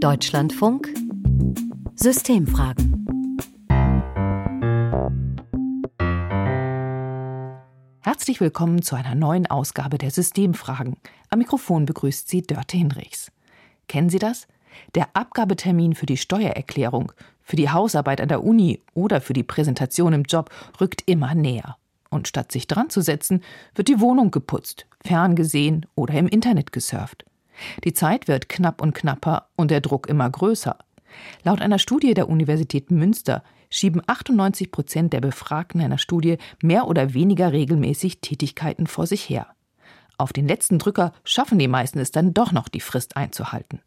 Deutschlandfunk Systemfragen. Herzlich willkommen zu einer neuen Ausgabe der Systemfragen. Am Mikrofon begrüßt Sie Dörte Hinrichs. Kennen Sie das? Der Abgabetermin für die Steuererklärung, für die Hausarbeit an der Uni oder für die Präsentation im Job rückt immer näher. Und statt sich dran zu setzen, wird die Wohnung geputzt, ferngesehen oder im Internet gesurft. Die Zeit wird knapp und knapper und der Druck immer größer. Laut einer Studie der Universität Münster schieben 98 Prozent der Befragten einer Studie mehr oder weniger regelmäßig Tätigkeiten vor sich her. Auf den letzten Drücker schaffen die meisten es dann doch noch, die Frist einzuhalten.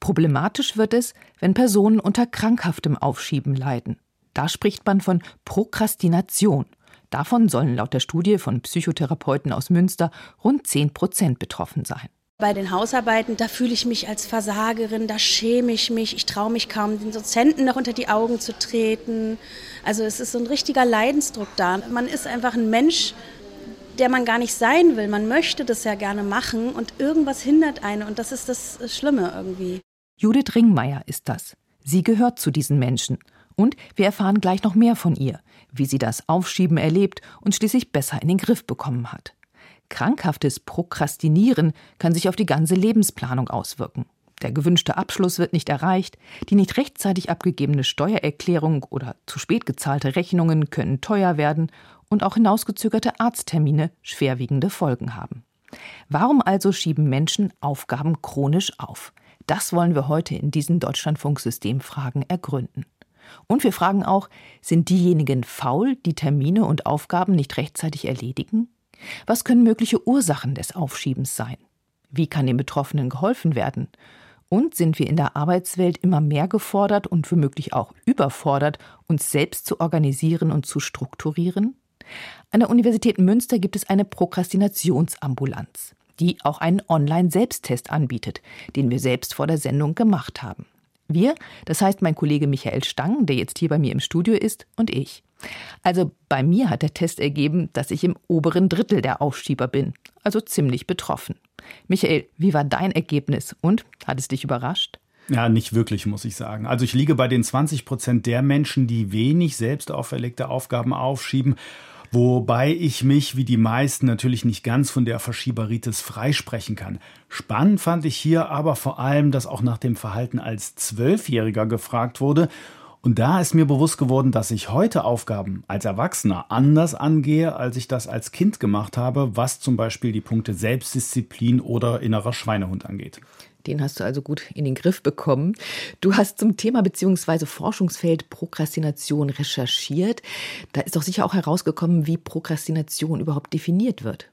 Problematisch wird es, wenn Personen unter krankhaftem Aufschieben leiden. Da spricht man von Prokrastination. Davon sollen laut der Studie von Psychotherapeuten aus Münster rund 10 Prozent betroffen sein. Bei den Hausarbeiten, da fühle ich mich als Versagerin, da schäme ich mich, ich traue mich kaum, den Dozenten noch unter die Augen zu treten. Also es ist so ein richtiger Leidensdruck da. Man ist einfach ein Mensch, der man gar nicht sein will. Man möchte das ja gerne machen und irgendwas hindert einen und das ist das Schlimme irgendwie. Judith Ringmeier ist das. Sie gehört zu diesen Menschen. Und wir erfahren gleich noch mehr von ihr, wie sie das Aufschieben erlebt und schließlich besser in den Griff bekommen hat. Krankhaftes Prokrastinieren kann sich auf die ganze Lebensplanung auswirken. Der gewünschte Abschluss wird nicht erreicht, die nicht rechtzeitig abgegebene Steuererklärung oder zu spät gezahlte Rechnungen können teuer werden und auch hinausgezögerte Arzttermine schwerwiegende Folgen haben. Warum also schieben Menschen Aufgaben chronisch auf? Das wollen wir heute in diesen Deutschlandfunk-Systemfragen ergründen. Und wir fragen auch, sind diejenigen faul, die Termine und Aufgaben nicht rechtzeitig erledigen? Was können mögliche Ursachen des Aufschiebens sein? Wie kann den Betroffenen geholfen werden? Und sind wir in der Arbeitswelt immer mehr gefordert und womöglich auch überfordert, uns selbst zu organisieren und zu strukturieren? An der Universität Münster gibt es eine Prokrastinationsambulanz, die auch einen Online-Selbsttest anbietet, den wir selbst vor der Sendung gemacht haben. Wir, das heißt mein Kollege Michael Stang, der jetzt hier bei mir im Studio ist, und ich. Also bei mir hat der Test ergeben, dass ich im oberen Drittel der Aufschieber bin, also ziemlich betroffen. Michael, wie war dein Ergebnis und hat es dich überrascht? Ja, nicht wirklich, muss ich sagen. Also ich liege bei den 20 Prozent der Menschen, die wenig selbst auferlegte Aufgaben aufschieben Wobei ich mich, wie die meisten, natürlich nicht ganz von der Verschieberitis freisprechen kann. Spannend fand ich hier aber vor allem, dass auch nach dem Verhalten als Zwölfjähriger gefragt wurde. Und da ist mir bewusst geworden, dass ich heute Aufgaben als Erwachsener anders angehe, als ich das als Kind gemacht habe, was zum Beispiel die Punkte Selbstdisziplin oder innerer Schweinehund angeht. Den hast du also gut in den Griff bekommen. Du hast zum Thema bzw. Forschungsfeld Prokrastination recherchiert. Da ist doch sicher auch herausgekommen, wie Prokrastination überhaupt definiert wird.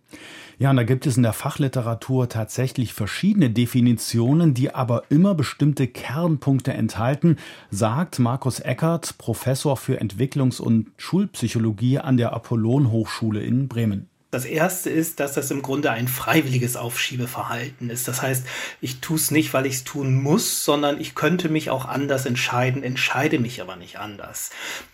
Ja, und da gibt es in der Fachliteratur tatsächlich verschiedene Definitionen, die aber immer bestimmte Kernpunkte enthalten, sagt Markus Eckert, Professor für Entwicklungs- und Schulpsychologie an der Apollon Hochschule in Bremen. Das erste ist, dass das im Grunde ein freiwilliges Aufschiebeverhalten ist. Das heißt, ich tue es nicht, weil ich es tun muss, sondern ich könnte mich auch anders entscheiden, entscheide mich aber nicht anders.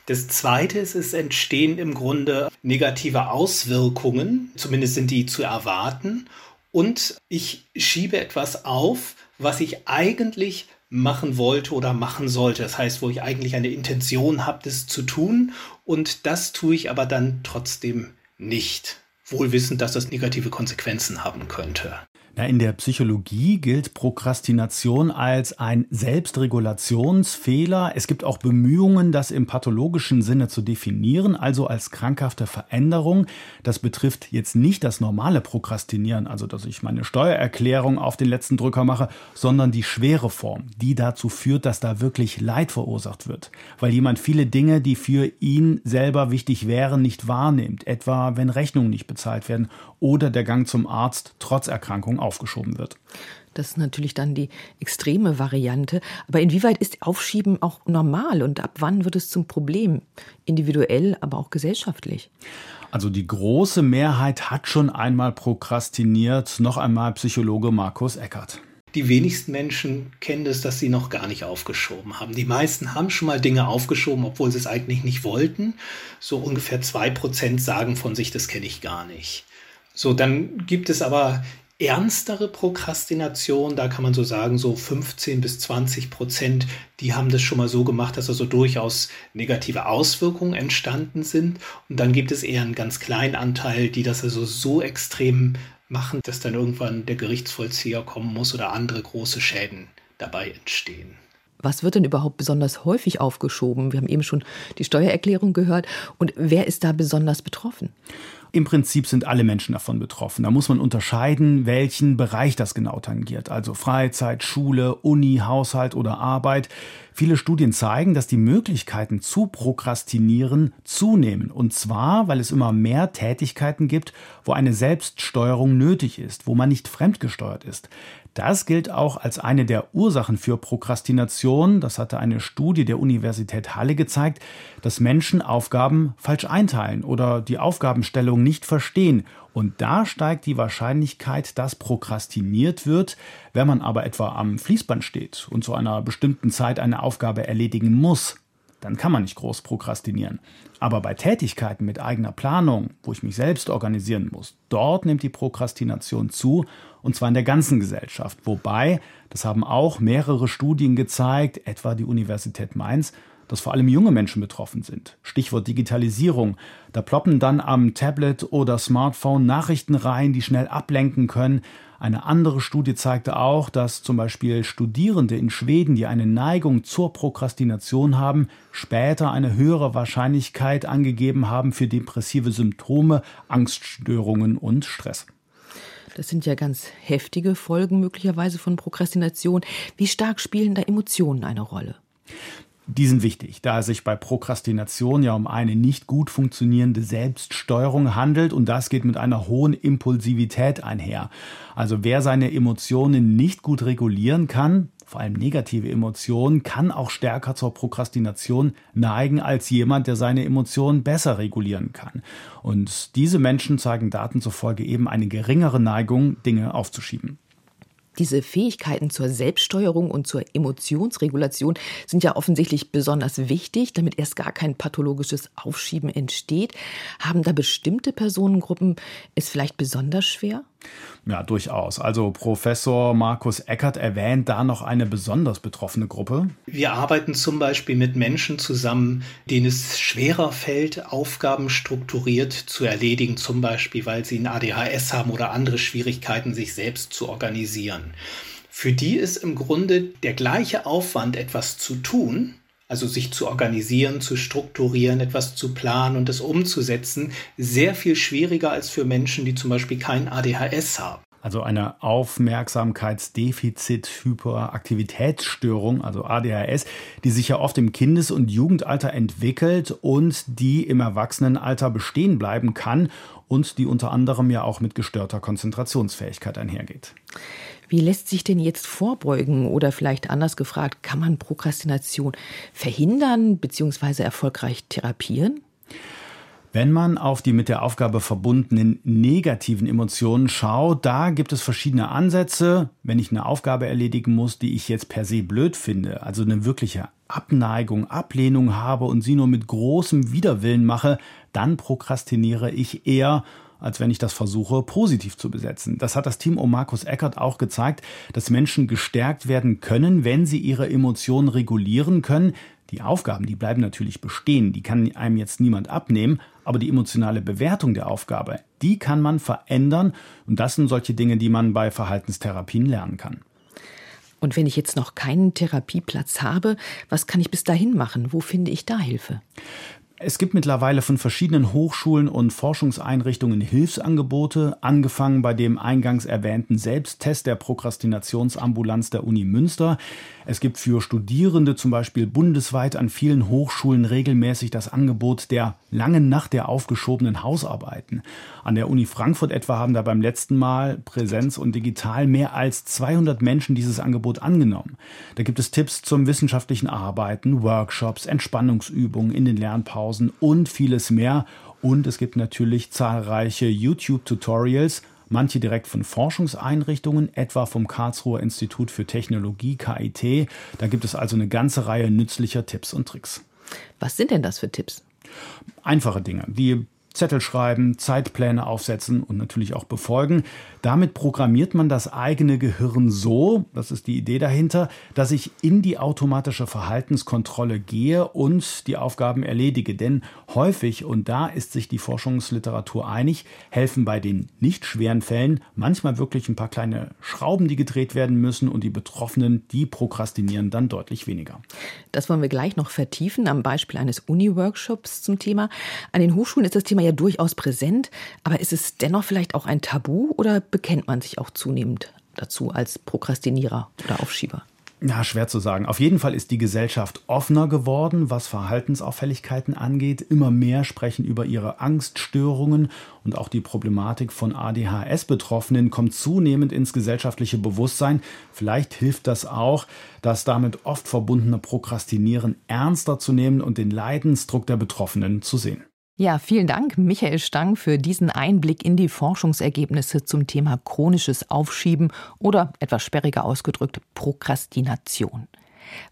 Das zweite ist, es entstehen im Grunde negative Auswirkungen, zumindest sind die zu erwarten. Und ich schiebe etwas auf, was ich eigentlich machen wollte oder machen sollte. Das heißt, wo ich eigentlich eine Intention habe, das zu tun. Und das tue ich aber dann trotzdem nicht wohl wissend, dass das negative Konsequenzen haben könnte. In der Psychologie gilt Prokrastination als ein Selbstregulationsfehler. Es gibt auch Bemühungen, das im pathologischen Sinne zu definieren, also als krankhafte Veränderung. Das betrifft jetzt nicht das normale Prokrastinieren, also dass ich meine Steuererklärung auf den letzten Drücker mache, sondern die schwere Form, die dazu führt, dass da wirklich Leid verursacht wird, weil jemand viele Dinge, die für ihn selber wichtig wären, nicht wahrnimmt, etwa wenn Rechnungen nicht bezahlt werden oder der Gang zum Arzt trotz Erkrankung aufgeschoben wird. Das ist natürlich dann die extreme Variante. Aber inwieweit ist Aufschieben auch normal und ab wann wird es zum Problem? Individuell, aber auch gesellschaftlich? Also die große Mehrheit hat schon einmal prokrastiniert. Noch einmal Psychologe Markus Eckert. Die wenigsten Menschen kennen es, dass sie noch gar nicht aufgeschoben haben. Die meisten haben schon mal Dinge aufgeschoben, obwohl sie es eigentlich nicht wollten. So ungefähr zwei Prozent sagen von sich, das kenne ich gar nicht. So, dann gibt es aber ernstere Prokrastination, da kann man so sagen, so 15 bis 20 Prozent, die haben das schon mal so gemacht, dass also durchaus negative Auswirkungen entstanden sind. Und dann gibt es eher einen ganz kleinen Anteil, die das also so extrem machen, dass dann irgendwann der Gerichtsvollzieher kommen muss oder andere große Schäden dabei entstehen. Was wird denn überhaupt besonders häufig aufgeschoben? Wir haben eben schon die Steuererklärung gehört. Und wer ist da besonders betroffen? Im Prinzip sind alle Menschen davon betroffen. Da muss man unterscheiden, welchen Bereich das genau tangiert. Also Freizeit, Schule, Uni, Haushalt oder Arbeit. Viele Studien zeigen, dass die Möglichkeiten zu prokrastinieren zunehmen. Und zwar, weil es immer mehr Tätigkeiten gibt, wo eine Selbststeuerung nötig ist, wo man nicht fremdgesteuert ist. Das gilt auch als eine der Ursachen für Prokrastination. Das hatte eine Studie der Universität Halle gezeigt, dass Menschen Aufgaben falsch einteilen oder die Aufgabenstellung nicht verstehen. Und da steigt die Wahrscheinlichkeit, dass prokrastiniert wird. Wenn man aber etwa am Fließband steht und zu einer bestimmten Zeit eine Aufgabe erledigen muss, dann kann man nicht groß prokrastinieren. Aber bei Tätigkeiten mit eigener Planung, wo ich mich selbst organisieren muss, dort nimmt die Prokrastination zu, und zwar in der ganzen Gesellschaft. Wobei, das haben auch mehrere Studien gezeigt, etwa die Universität Mainz, dass vor allem junge Menschen betroffen sind. Stichwort Digitalisierung. Da ploppen dann am Tablet oder Smartphone Nachrichten rein, die schnell ablenken können. Eine andere Studie zeigte auch, dass zum Beispiel Studierende in Schweden, die eine Neigung zur Prokrastination haben, später eine höhere Wahrscheinlichkeit angegeben haben für depressive Symptome, Angststörungen und Stress. Das sind ja ganz heftige Folgen möglicherweise von Prokrastination. Wie stark spielen da Emotionen eine Rolle? Die sind wichtig, da es sich bei Prokrastination ja um eine nicht gut funktionierende Selbststeuerung handelt und das geht mit einer hohen Impulsivität einher. Also wer seine Emotionen nicht gut regulieren kann, vor allem negative Emotionen, kann auch stärker zur Prokrastination neigen als jemand, der seine Emotionen besser regulieren kann. Und diese Menschen zeigen Daten zufolge eben eine geringere Neigung, Dinge aufzuschieben. Diese Fähigkeiten zur Selbststeuerung und zur Emotionsregulation sind ja offensichtlich besonders wichtig, damit erst gar kein pathologisches Aufschieben entsteht. Haben da bestimmte Personengruppen es vielleicht besonders schwer? Ja, durchaus. Also Professor Markus Eckert erwähnt da noch eine besonders betroffene Gruppe. Wir arbeiten zum Beispiel mit Menschen zusammen, denen es schwerer fällt, Aufgaben strukturiert zu erledigen, zum Beispiel weil sie ein ADHS haben oder andere Schwierigkeiten, sich selbst zu organisieren. Für die ist im Grunde der gleiche Aufwand, etwas zu tun, also sich zu organisieren, zu strukturieren, etwas zu planen und es umzusetzen, sehr viel schwieriger als für Menschen, die zum Beispiel kein ADHS haben. Also eine Aufmerksamkeitsdefizit-Hyperaktivitätsstörung, also ADHS, die sich ja oft im Kindes- und Jugendalter entwickelt und die im Erwachsenenalter bestehen bleiben kann und die unter anderem ja auch mit gestörter Konzentrationsfähigkeit einhergeht. Wie lässt sich denn jetzt vorbeugen oder vielleicht anders gefragt, kann man Prokrastination verhindern bzw. erfolgreich therapieren? Wenn man auf die mit der Aufgabe verbundenen negativen Emotionen schaut, da gibt es verschiedene Ansätze. Wenn ich eine Aufgabe erledigen muss, die ich jetzt per se blöd finde, also eine wirkliche Abneigung, Ablehnung habe und sie nur mit großem Widerwillen mache, dann prokrastiniere ich eher als wenn ich das versuche, positiv zu besetzen. Das hat das Team um Markus Eckert auch gezeigt, dass Menschen gestärkt werden können, wenn sie ihre Emotionen regulieren können. Die Aufgaben, die bleiben natürlich bestehen, die kann einem jetzt niemand abnehmen, aber die emotionale Bewertung der Aufgabe, die kann man verändern und das sind solche Dinge, die man bei Verhaltenstherapien lernen kann. Und wenn ich jetzt noch keinen Therapieplatz habe, was kann ich bis dahin machen? Wo finde ich da Hilfe? Es gibt mittlerweile von verschiedenen Hochschulen und Forschungseinrichtungen Hilfsangebote, angefangen bei dem eingangs erwähnten Selbsttest der Prokrastinationsambulanz der Uni Münster. Es gibt für Studierende zum Beispiel bundesweit an vielen Hochschulen regelmäßig das Angebot der langen Nacht der aufgeschobenen Hausarbeiten. An der Uni Frankfurt etwa haben da beim letzten Mal Präsenz und digital mehr als 200 Menschen dieses Angebot angenommen. Da gibt es Tipps zum wissenschaftlichen Arbeiten, Workshops, Entspannungsübungen in den Lernpausen Blaupausen und vieles mehr. Und es gibt natürlich zahlreiche YouTube-Tutorials, manche direkt von Forschungseinrichtungen, etwa vom Karlsruher Institut für Technologie KIT. Da gibt es also eine ganze Reihe nützlicher Tipps und Tricks. Was sind denn das für Tipps? Einfache Dinge, wie Zettel schreiben, Zeitpläne aufsetzen und natürlich auch befolgen. Damit programmiert man das eigene Gehirn so, das ist die Idee dahinter, dass ich in die automatische Verhaltenskontrolle gehe und die Aufgaben erledige. Denn häufig, und da ist sich die Forschungsliteratur einig, helfen bei den nicht schweren Fällen manchmal wirklich ein paar kleine Schrauben, die gedreht werden müssen und die Betroffenen, die prokrastinieren dann deutlich weniger. Das wollen wir gleich noch vertiefen am Beispiel eines Uni-Workshops zum Thema. An den Hochschulen ist das Thema ja durchaus präsent, aber ist es dennoch vielleicht auch ein Tabu oder bekennt man sich auch zunehmend dazu als Prokrastinierer oder Aufschieber? Ja, schwer zu sagen. Auf jeden Fall ist die Gesellschaft offener geworden, was Verhaltensauffälligkeiten angeht. Immer mehr sprechen über ihre Angststörungen und auch die Problematik von ADHS-Betroffenen kommt zunehmend ins gesellschaftliche Bewusstsein. Vielleicht hilft das auch, das damit oft verbundene Prokrastinieren ernster zu nehmen und den Leidensdruck der Betroffenen zu sehen. Ja, vielen Dank, Michael Stang, für diesen Einblick in die Forschungsergebnisse zum Thema chronisches Aufschieben oder etwas sperriger ausgedrückt Prokrastination.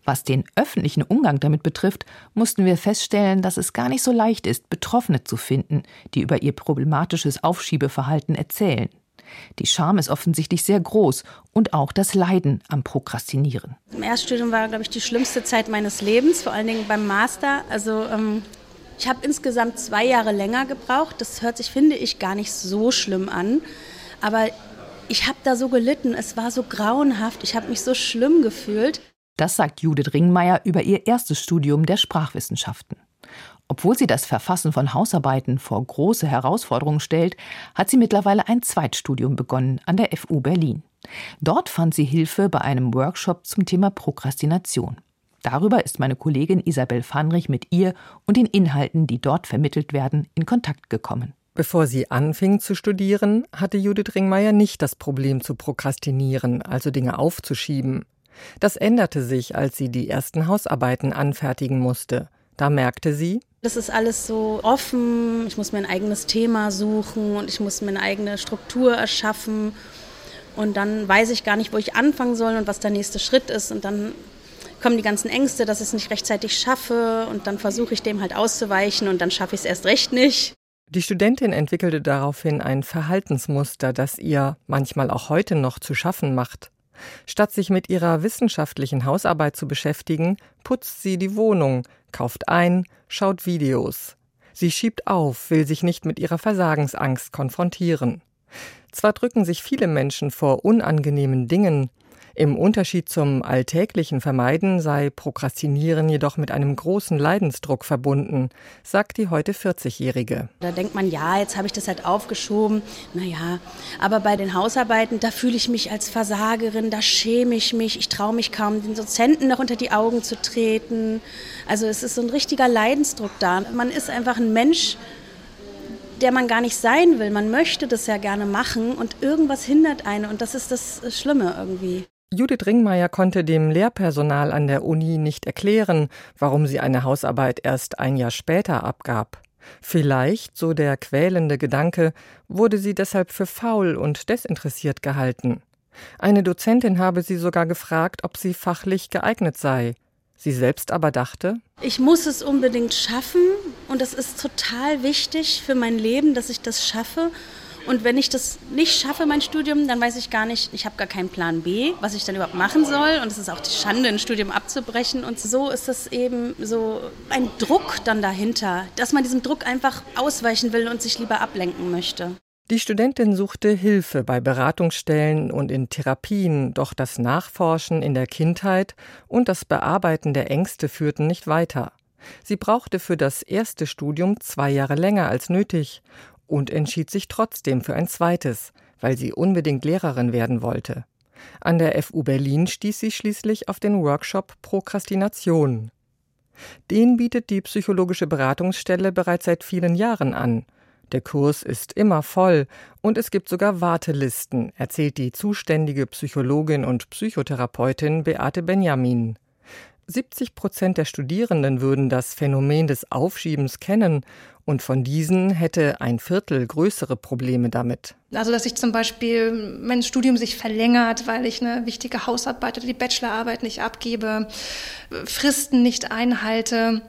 Was den öffentlichen Umgang damit betrifft, mussten wir feststellen, dass es gar nicht so leicht ist, Betroffene zu finden, die über ihr problematisches Aufschiebeverhalten erzählen. Die Scham ist offensichtlich sehr groß und auch das Leiden am Prokrastinieren. Im Erststudium war, glaube ich, die schlimmste Zeit meines Lebens, vor allen Dingen beim Master. Also ähm, ich habe insgesamt zwei Jahre länger gebraucht. Das hört sich, finde ich, gar nicht so schlimm an. Aber ich habe da so gelitten. Es war so grauenhaft. Ich habe mich so schlimm gefühlt. Das sagt Judith Ringmeier über ihr erstes Studium der Sprachwissenschaften. Obwohl sie das Verfassen von Hausarbeiten vor große Herausforderungen stellt, hat sie mittlerweile ein Zweitstudium begonnen an der FU Berlin. Dort fand sie Hilfe bei einem Workshop zum Thema Prokrastination. Darüber ist meine Kollegin Isabel Fanrich mit ihr und den Inhalten, die dort vermittelt werden, in Kontakt gekommen. Bevor sie anfing zu studieren, hatte Judith Ringmeier nicht das Problem zu prokrastinieren, also Dinge aufzuschieben. Das änderte sich, als sie die ersten Hausarbeiten anfertigen musste. Da merkte sie, das ist alles so offen, ich muss mir ein eigenes Thema suchen und ich muss mir eine eigene Struktur erschaffen. Und dann weiß ich gar nicht, wo ich anfangen soll und was der nächste Schritt ist. Und dann kommen die ganzen Ängste, dass ich es nicht rechtzeitig schaffe und dann versuche ich dem halt auszuweichen und dann schaffe ich es erst recht nicht. Die Studentin entwickelte daraufhin ein Verhaltensmuster, das ihr manchmal auch heute noch zu schaffen macht. Statt sich mit ihrer wissenschaftlichen Hausarbeit zu beschäftigen, putzt sie die Wohnung, kauft ein, schaut Videos. Sie schiebt auf, will sich nicht mit ihrer Versagensangst konfrontieren. Zwar drücken sich viele Menschen vor unangenehmen Dingen, im Unterschied zum alltäglichen Vermeiden sei Prokrastinieren jedoch mit einem großen Leidensdruck verbunden, sagt die heute 40-Jährige. Da denkt man, ja, jetzt habe ich das halt aufgeschoben. Naja, aber bei den Hausarbeiten, da fühle ich mich als Versagerin, da schäme ich mich, ich traue mich kaum, den Dozenten noch unter die Augen zu treten. Also es ist so ein richtiger Leidensdruck da. Man ist einfach ein Mensch, der man gar nicht sein will. Man möchte das ja gerne machen und irgendwas hindert einen und das ist das Schlimme irgendwie. Judith Ringmeier konnte dem Lehrpersonal an der Uni nicht erklären, warum sie eine Hausarbeit erst ein Jahr später abgab. Vielleicht, so der quälende Gedanke, wurde sie deshalb für faul und desinteressiert gehalten. Eine Dozentin habe sie sogar gefragt, ob sie fachlich geeignet sei. Sie selbst aber dachte, ich muss es unbedingt schaffen und es ist total wichtig für mein Leben, dass ich das schaffe. Und wenn ich das nicht schaffe, mein Studium, dann weiß ich gar nicht, ich habe gar keinen Plan B, was ich dann überhaupt machen soll. Und es ist auch die Schande, ein Studium abzubrechen. Und so ist es eben so ein Druck dann dahinter, dass man diesem Druck einfach ausweichen will und sich lieber ablenken möchte. Die Studentin suchte Hilfe bei Beratungsstellen und in Therapien, doch das Nachforschen in der Kindheit und das Bearbeiten der Ängste führten nicht weiter. Sie brauchte für das erste Studium zwei Jahre länger als nötig und entschied sich trotzdem für ein zweites, weil sie unbedingt Lehrerin werden wollte. An der FU Berlin stieß sie schließlich auf den Workshop Prokrastination. Den bietet die psychologische Beratungsstelle bereits seit vielen Jahren an. Der Kurs ist immer voll und es gibt sogar Wartelisten, erzählt die zuständige Psychologin und Psychotherapeutin Beate Benjamin. 70 Prozent der Studierenden würden das Phänomen des Aufschiebens kennen und von diesen hätte ein Viertel größere Probleme damit. Also, dass ich zum Beispiel mein Studium sich verlängert, weil ich eine wichtige Hausarbeit oder die Bachelorarbeit nicht abgebe, Fristen nicht einhalte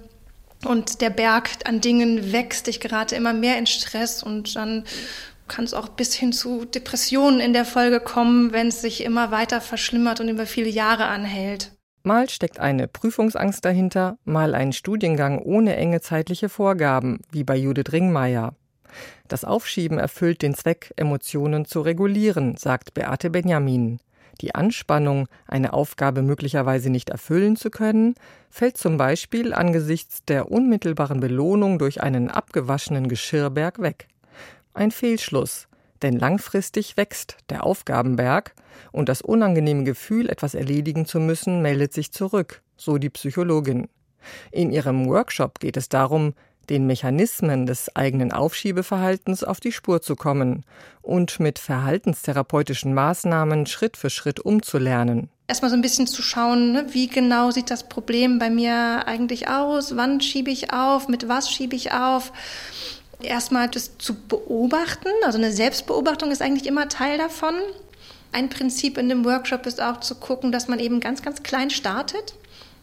und der Berg an Dingen wächst. Ich gerate immer mehr in Stress und dann kann es auch bis hin zu Depressionen in der Folge kommen, wenn es sich immer weiter verschlimmert und über viele Jahre anhält. Mal steckt eine Prüfungsangst dahinter, mal ein Studiengang ohne enge zeitliche Vorgaben, wie bei Judith Ringmeier. Das Aufschieben erfüllt den Zweck, Emotionen zu regulieren, sagt Beate Benjamin. Die Anspannung, eine Aufgabe möglicherweise nicht erfüllen zu können, fällt zum Beispiel angesichts der unmittelbaren Belohnung durch einen abgewaschenen Geschirrberg weg. Ein Fehlschluss, denn langfristig wächst der Aufgabenberg und das unangenehme Gefühl, etwas erledigen zu müssen, meldet sich zurück, so die Psychologin. In ihrem Workshop geht es darum, den Mechanismen des eigenen Aufschiebeverhaltens auf die Spur zu kommen und mit verhaltenstherapeutischen Maßnahmen Schritt für Schritt umzulernen. Erstmal so ein bisschen zu schauen, ne, wie genau sieht das Problem bei mir eigentlich aus, wann schiebe ich auf, mit was schiebe ich auf. Erstmal das zu beobachten, also eine Selbstbeobachtung ist eigentlich immer Teil davon. Ein Prinzip in dem Workshop ist auch zu gucken, dass man eben ganz, ganz klein startet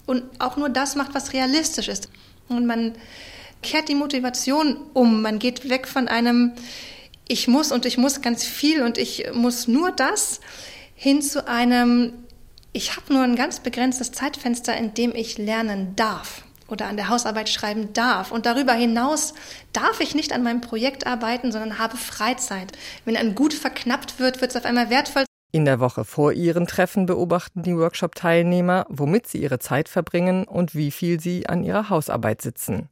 und auch nur das macht, was realistisch ist. Und man kehrt die Motivation um. Man geht weg von einem Ich muss und ich muss ganz viel und ich muss nur das hin zu einem Ich habe nur ein ganz begrenztes Zeitfenster, in dem ich lernen darf oder an der Hausarbeit schreiben darf. Und darüber hinaus darf ich nicht an meinem Projekt arbeiten, sondern habe Freizeit. Wenn ein Gut verknappt wird, wird es auf einmal wertvoll. In der Woche vor ihren Treffen beobachten die Workshop-Teilnehmer, womit sie ihre Zeit verbringen und wie viel sie an ihrer Hausarbeit sitzen.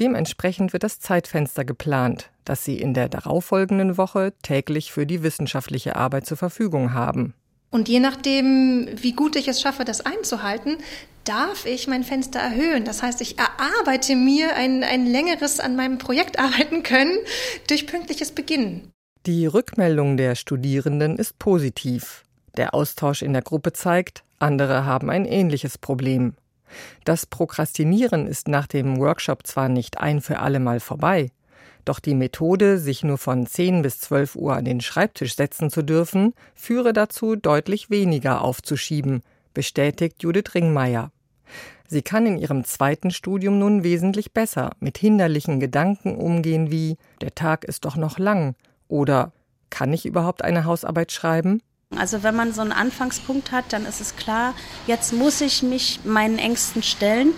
Dementsprechend wird das Zeitfenster geplant, das sie in der darauffolgenden Woche täglich für die wissenschaftliche Arbeit zur Verfügung haben. Und je nachdem, wie gut ich es schaffe, das einzuhalten, darf ich mein Fenster erhöhen. Das heißt, ich erarbeite mir ein, ein längeres an meinem Projekt arbeiten können durch pünktliches Beginnen. Die Rückmeldung der Studierenden ist positiv. Der Austausch in der Gruppe zeigt, andere haben ein ähnliches Problem. Das Prokrastinieren ist nach dem Workshop zwar nicht ein für alle Mal vorbei, doch die Methode, sich nur von 10 bis 12 Uhr an den Schreibtisch setzen zu dürfen, führe dazu, deutlich weniger aufzuschieben, bestätigt Judith Ringmeier. Sie kann in ihrem zweiten Studium nun wesentlich besser mit hinderlichen Gedanken umgehen wie der Tag ist doch noch lang oder kann ich überhaupt eine Hausarbeit schreiben? Also wenn man so einen Anfangspunkt hat, dann ist es klar, jetzt muss ich mich meinen Ängsten stellen.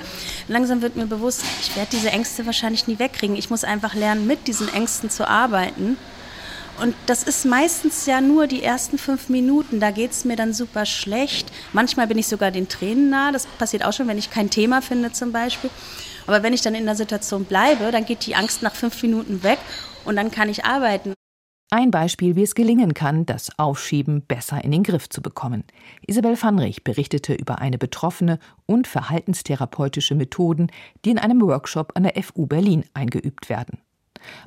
Langsam wird mir bewusst, ich werde diese Ängste wahrscheinlich nie wegkriegen. Ich muss einfach lernen, mit diesen Ängsten zu arbeiten. Und das ist meistens ja nur die ersten fünf Minuten. Da geht es mir dann super schlecht. Manchmal bin ich sogar den Tränen nah. Das passiert auch schon, wenn ich kein Thema finde zum Beispiel. Aber wenn ich dann in der Situation bleibe, dann geht die Angst nach fünf Minuten weg und dann kann ich arbeiten. Ein Beispiel, wie es gelingen kann, das Aufschieben besser in den Griff zu bekommen. Isabel Vanrich berichtete über eine Betroffene und verhaltenstherapeutische Methoden, die in einem Workshop an der FU Berlin eingeübt werden.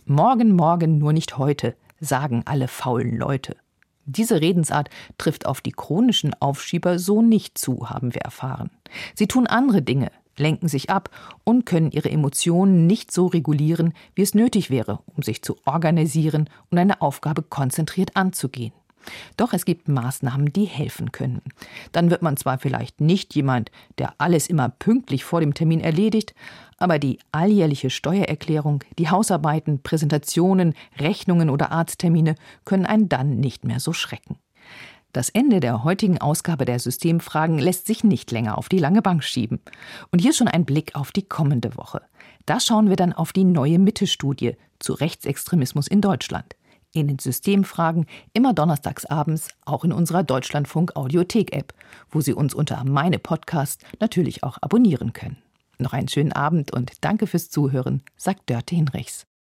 Morgen, morgen, nur nicht heute, sagen alle faulen Leute. Diese Redensart trifft auf die chronischen Aufschieber so nicht zu, haben wir erfahren. Sie tun andere Dinge, lenken sich ab und können ihre Emotionen nicht so regulieren, wie es nötig wäre, um sich zu organisieren und eine Aufgabe konzentriert anzugehen. Doch es gibt Maßnahmen, die helfen können. Dann wird man zwar vielleicht nicht jemand, der alles immer pünktlich vor dem Termin erledigt, aber die alljährliche Steuererklärung, die Hausarbeiten, Präsentationen, Rechnungen oder Arzttermine können einen dann nicht mehr so schrecken. Das Ende der heutigen Ausgabe der Systemfragen lässt sich nicht länger auf die lange Bank schieben. Und hier schon ein Blick auf die kommende Woche. Da schauen wir dann auf die neue Mitte-Studie zu Rechtsextremismus in Deutschland. In den Systemfragen immer donnerstags abends, auch in unserer Deutschlandfunk Audiothek-App, wo Sie uns unter meine Podcast natürlich auch abonnieren können. Noch einen schönen Abend und danke fürs Zuhören, sagt Dörte Hinrichs.